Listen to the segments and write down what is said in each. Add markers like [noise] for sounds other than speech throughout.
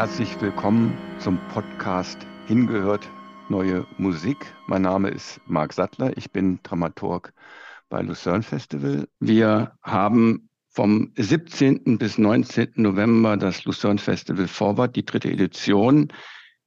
Herzlich willkommen zum Podcast Hingehört Neue Musik. Mein Name ist Marc Sattler. Ich bin Dramaturg bei Lucerne Festival. Wir haben vom 17. bis 19. November das Lucerne Festival Forward, die dritte Edition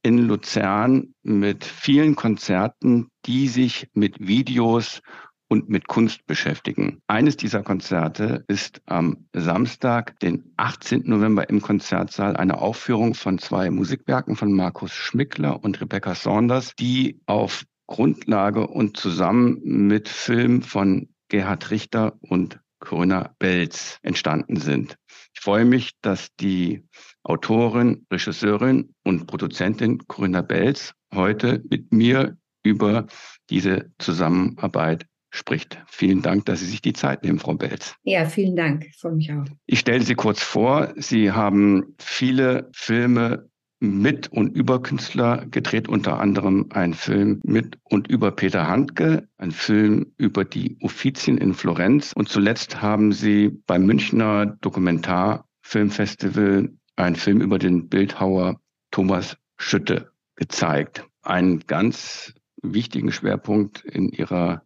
in Luzern mit vielen Konzerten, die sich mit Videos und mit Kunst beschäftigen. Eines dieser Konzerte ist am Samstag, den 18. November im Konzertsaal eine Aufführung von zwei Musikwerken von Markus Schmickler und Rebecca Saunders, die auf Grundlage und zusammen mit Film von Gerhard Richter und Corinna Belz entstanden sind. Ich freue mich, dass die Autorin, Regisseurin und Produzentin Corinna Belz heute mit mir über diese Zusammenarbeit spricht. Vielen Dank, dass Sie sich die Zeit nehmen, Frau Belz. Ja, vielen Dank. Ich freue mich auch. Ich stelle Sie kurz vor. Sie haben viele Filme mit und über Künstler gedreht, unter anderem ein Film mit und über Peter Handke, ein Film über die Uffizien in Florenz und zuletzt haben sie beim Münchner Dokumentarfilmfestival einen Film über den Bildhauer Thomas Schütte gezeigt. Einen ganz wichtigen Schwerpunkt in ihrer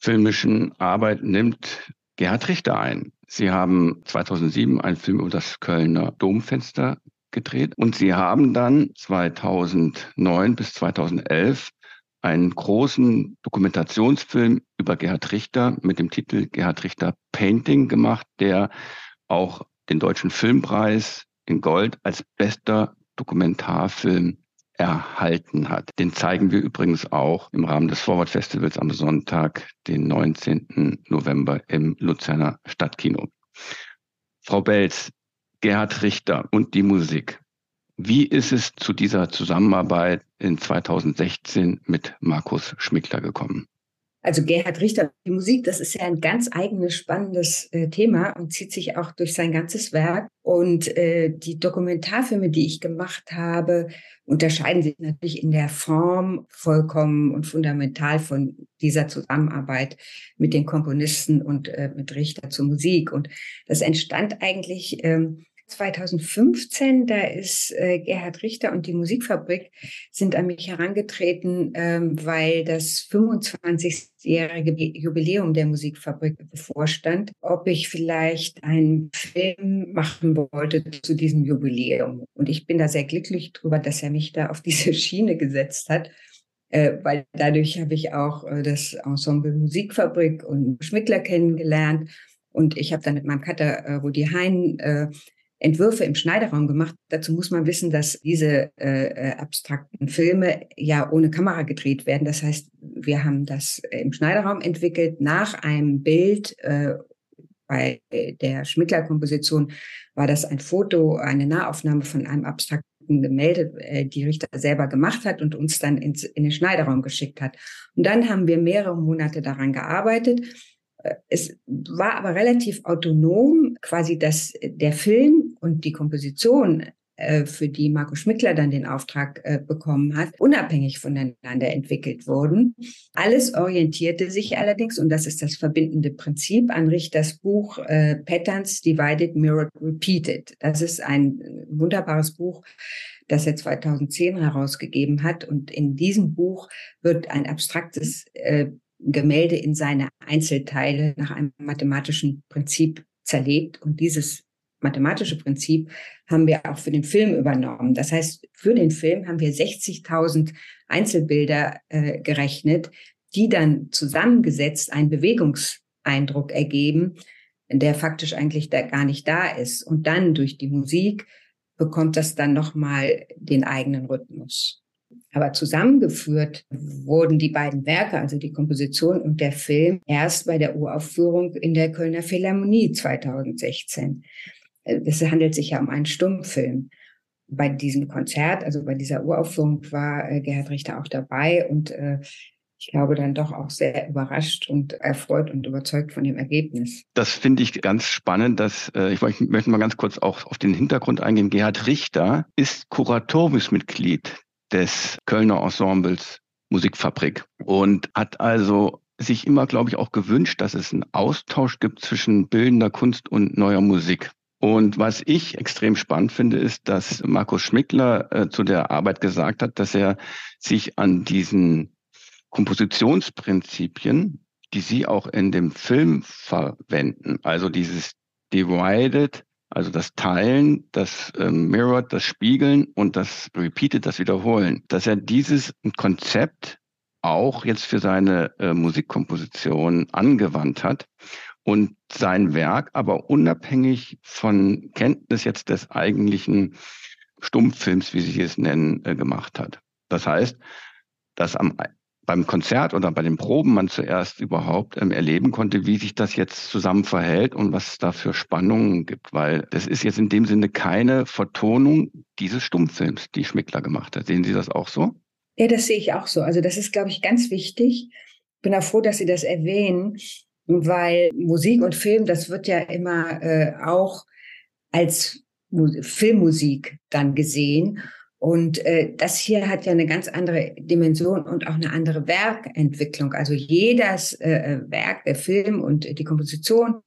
filmischen Arbeit nimmt Gerhard Richter ein. Sie haben 2007 einen Film über das Kölner Domfenster gedreht. Und sie haben dann 2009 bis 2011 einen großen Dokumentationsfilm über Gerhard Richter mit dem Titel Gerhard Richter Painting gemacht, der auch den Deutschen Filmpreis in Gold als bester Dokumentarfilm erhalten hat. Den zeigen wir übrigens auch im Rahmen des Forward Festivals am Sonntag, den 19. November im Luzerner Stadtkino. Frau Belz, Gerhard Richter und die Musik. Wie ist es zu dieser Zusammenarbeit in 2016 mit Markus Schmickler gekommen? Also Gerhard Richter, die Musik, das ist ja ein ganz eigenes, spannendes äh, Thema und zieht sich auch durch sein ganzes Werk. Und äh, die Dokumentarfilme, die ich gemacht habe, unterscheiden sich natürlich in der Form vollkommen und fundamental von dieser Zusammenarbeit mit den Komponisten und äh, mit Richter zur Musik. Und das entstand eigentlich ähm, 2015, da ist äh, Gerhard Richter und die Musikfabrik sind an mich herangetreten, ähm, weil das 25-jährige Jubiläum der Musikfabrik bevorstand, ob ich vielleicht einen Film machen wollte zu diesem Jubiläum. Und ich bin da sehr glücklich drüber, dass er mich da auf diese Schiene gesetzt hat. Äh, weil dadurch habe ich auch äh, das Ensemble Musikfabrik und Schmittler kennengelernt. Und ich habe dann mit meinem Cutter äh, Rudi Hein äh, Entwürfe im Schneiderraum gemacht. Dazu muss man wissen, dass diese äh, äh, abstrakten Filme ja ohne Kamera gedreht werden. Das heißt, wir haben das im Schneiderraum entwickelt nach einem Bild. Äh, bei der Schmickler-Komposition war das ein Foto, eine Nahaufnahme von einem abstrakten Gemälde, äh, die Richter selber gemacht hat und uns dann ins, in den Schneiderraum geschickt hat. Und dann haben wir mehrere Monate daran gearbeitet es war aber relativ autonom, quasi, dass der Film und die Komposition, äh, für die Marco Schmickler dann den Auftrag äh, bekommen hat, unabhängig voneinander entwickelt wurden. Alles orientierte sich allerdings, und das ist das verbindende Prinzip, an Richters Buch äh, Patterns Divided, Mirrored, Repeated. Das ist ein wunderbares Buch, das er 2010 herausgegeben hat. Und in diesem Buch wird ein abstraktes Gemälde in seine Einzelteile nach einem mathematischen Prinzip zerlegt. Und dieses mathematische Prinzip haben wir auch für den Film übernommen. Das heißt, für den Film haben wir 60.000 Einzelbilder äh, gerechnet, die dann zusammengesetzt einen Bewegungseindruck ergeben, der faktisch eigentlich da gar nicht da ist. Und dann durch die Musik bekommt das dann nochmal den eigenen Rhythmus. Aber zusammengeführt wurden die beiden Werke, also die Komposition und der Film, erst bei der Uraufführung in der Kölner Philharmonie 2016. Es handelt sich ja um einen Stummfilm. Bei diesem Konzert, also bei dieser Uraufführung, war äh, Gerhard Richter auch dabei und äh, ich glaube dann doch auch sehr überrascht und erfreut und überzeugt von dem Ergebnis. Das finde ich ganz spannend, dass äh, ich möchte mal ganz kurz auch auf den Hintergrund eingehen. Gerhard Richter ist Kuratoriumsmitglied des Kölner Ensembles Musikfabrik und hat also sich immer, glaube ich, auch gewünscht, dass es einen Austausch gibt zwischen bildender Kunst und neuer Musik. Und was ich extrem spannend finde, ist, dass Markus Schmickler äh, zu der Arbeit gesagt hat, dass er sich an diesen Kompositionsprinzipien, die Sie auch in dem Film verwenden, also dieses Divided, also das Teilen, das äh, Mirrored, das Spiegeln und das Repeated, das Wiederholen, dass er dieses Konzept auch jetzt für seine äh, Musikkomposition angewandt hat und sein Werk aber unabhängig von Kenntnis jetzt des eigentlichen Stummfilms, wie Sie es nennen, äh, gemacht hat. Das heißt, dass am beim Konzert oder bei den Proben man zuerst überhaupt ähm, erleben konnte, wie sich das jetzt zusammen verhält und was es da für Spannungen gibt, weil das ist jetzt in dem Sinne keine Vertonung dieses Stummfilms, die Schmickler gemacht hat. Sehen Sie das auch so? Ja, das sehe ich auch so. Also das ist, glaube ich, ganz wichtig. Ich bin auch froh, dass Sie das erwähnen, weil Musik und Film, das wird ja immer äh, auch als Filmmusik dann gesehen. Und äh, das hier hat ja eine ganz andere Dimension und auch eine andere Werkentwicklung. Also jedes äh, Werk, der Film und die Komposition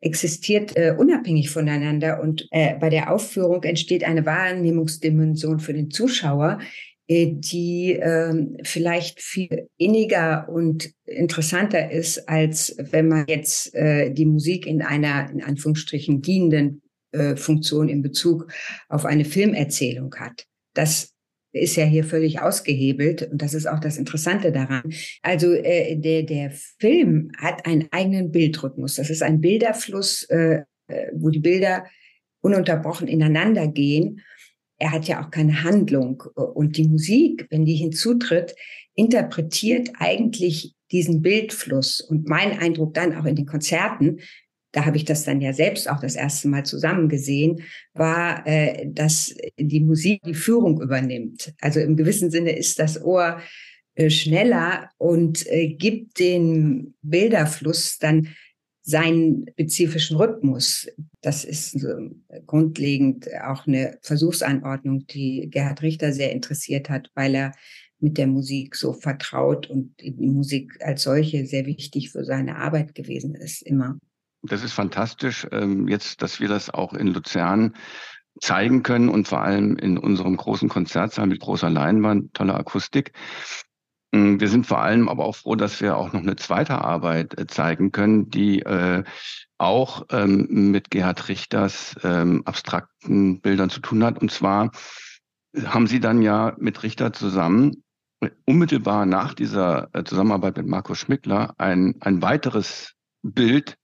existiert äh, unabhängig voneinander und äh, bei der Aufführung entsteht eine Wahrnehmungsdimension für den Zuschauer, äh, die äh, vielleicht viel inniger und interessanter ist, als wenn man jetzt äh, die Musik in einer in Anführungsstrichen dienenden äh, Funktion in Bezug auf eine Filmerzählung hat. Das ist ja hier völlig ausgehebelt und das ist auch das Interessante daran. Also äh, der, der Film hat einen eigenen Bildrhythmus. Das ist ein Bilderfluss, äh, äh, wo die Bilder ununterbrochen ineinander gehen. Er hat ja auch keine Handlung und die Musik, wenn die hinzutritt, interpretiert eigentlich diesen Bildfluss. Und mein Eindruck dann auch in den Konzerten da habe ich das dann ja selbst auch das erste Mal zusammen gesehen, war, äh, dass die Musik die Führung übernimmt. Also im gewissen Sinne ist das Ohr äh, schneller und äh, gibt den Bilderfluss dann seinen spezifischen Rhythmus. Das ist grundlegend auch eine Versuchsanordnung, die Gerhard Richter sehr interessiert hat, weil er mit der Musik so vertraut und die Musik als solche sehr wichtig für seine Arbeit gewesen ist, immer. Das ist fantastisch, ähm, jetzt, dass wir das auch in Luzern zeigen können und vor allem in unserem großen Konzertsaal mit großer Leinwand, toller Akustik. Mm, wir sind vor allem aber auch froh, dass wir auch noch eine zweite Arbeit äh, zeigen können, die äh, auch ähm, mit Gerhard Richters ähm, abstrakten Bildern zu tun hat. Und zwar haben Sie dann ja mit Richter zusammen äh, unmittelbar nach dieser Zusammenarbeit mit Markus Schmickler ein, ein weiteres Bild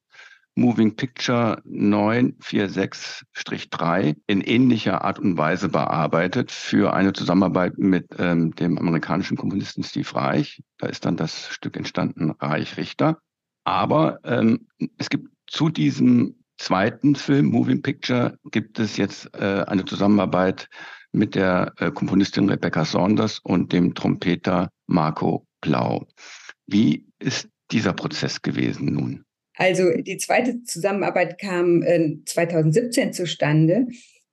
Moving Picture 946-3 in ähnlicher Art und Weise bearbeitet für eine Zusammenarbeit mit ähm, dem amerikanischen Komponisten Steve Reich. Da ist dann das Stück entstanden, Reich Richter. Aber ähm, es gibt zu diesem zweiten Film, Moving Picture, gibt es jetzt äh, eine Zusammenarbeit mit der äh, Komponistin Rebecca Saunders und dem Trompeter Marco Blau. Wie ist dieser Prozess gewesen nun? Also die zweite Zusammenarbeit kam äh, 2017 zustande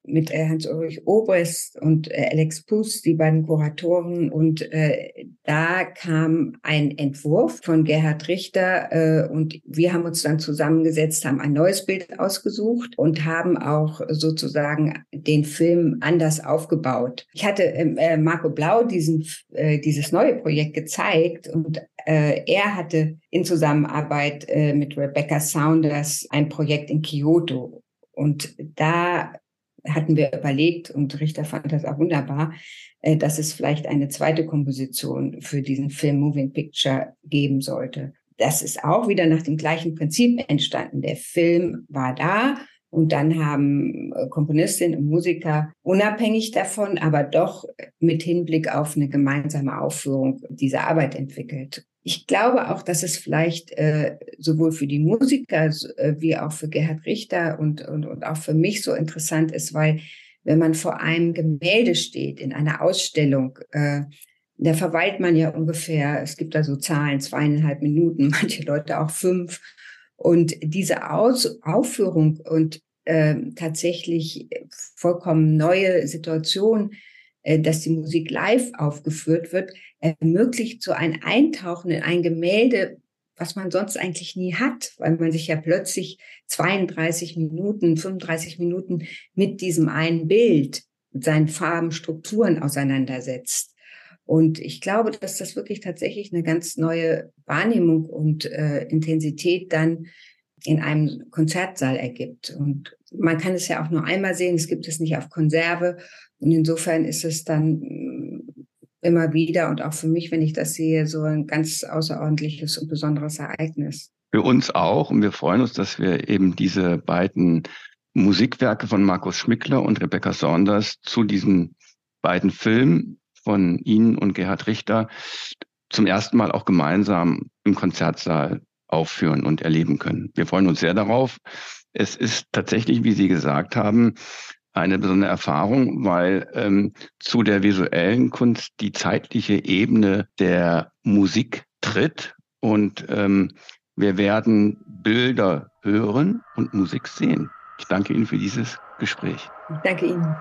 mit äh, Hans-Ulrich Obrest und äh, Alex Puss, die beiden Kuratoren. Und äh, da kam ein Entwurf von Gerhard Richter äh, und wir haben uns dann zusammengesetzt, haben ein neues Bild ausgesucht und haben auch sozusagen den Film anders aufgebaut. Ich hatte ähm, äh, Marco Blau diesen, äh, dieses neue Projekt gezeigt und äh, er hatte in Zusammenarbeit äh, mit Rebecca Saunders ein Projekt in Kyoto. Und da hatten wir überlegt und Richter fand das auch wunderbar, äh, dass es vielleicht eine zweite Komposition für diesen Film Moving Picture geben sollte. Das ist auch wieder nach dem gleichen Prinzip entstanden. Der Film war da und dann haben äh, Komponistinnen und Musiker unabhängig davon, aber doch mit Hinblick auf eine gemeinsame Aufführung diese Arbeit entwickelt. Ich glaube auch, dass es vielleicht äh, sowohl für die Musiker äh, wie auch für Gerhard Richter und, und, und auch für mich so interessant ist, weil wenn man vor einem Gemälde steht in einer Ausstellung, äh, da verweilt man ja ungefähr, es gibt da so Zahlen, zweieinhalb Minuten, [laughs] manche Leute auch fünf. Und diese Aus Aufführung und äh, tatsächlich vollkommen neue Situation dass die Musik live aufgeführt wird, ermöglicht so ein Eintauchen in ein Gemälde, was man sonst eigentlich nie hat, weil man sich ja plötzlich 32 Minuten, 35 Minuten mit diesem einen Bild, mit seinen Farben, Strukturen auseinandersetzt. Und ich glaube, dass das wirklich tatsächlich eine ganz neue Wahrnehmung und äh, Intensität dann in einem Konzertsaal ergibt. Und man kann es ja auch nur einmal sehen, es gibt es nicht auf Konserve. Und insofern ist es dann immer wieder und auch für mich, wenn ich das sehe, so ein ganz außerordentliches und besonderes Ereignis. Für uns auch und wir freuen uns, dass wir eben diese beiden Musikwerke von Markus Schmickler und Rebecca Saunders zu diesen beiden Filmen von Ihnen und Gerhard Richter zum ersten Mal auch gemeinsam im Konzertsaal aufführen und erleben können. Wir freuen uns sehr darauf. Es ist tatsächlich, wie Sie gesagt haben, eine besondere Erfahrung, weil ähm, zu der visuellen Kunst die zeitliche Ebene der Musik tritt und ähm, wir werden Bilder hören und Musik sehen. Ich danke Ihnen für dieses Gespräch. Ich danke Ihnen.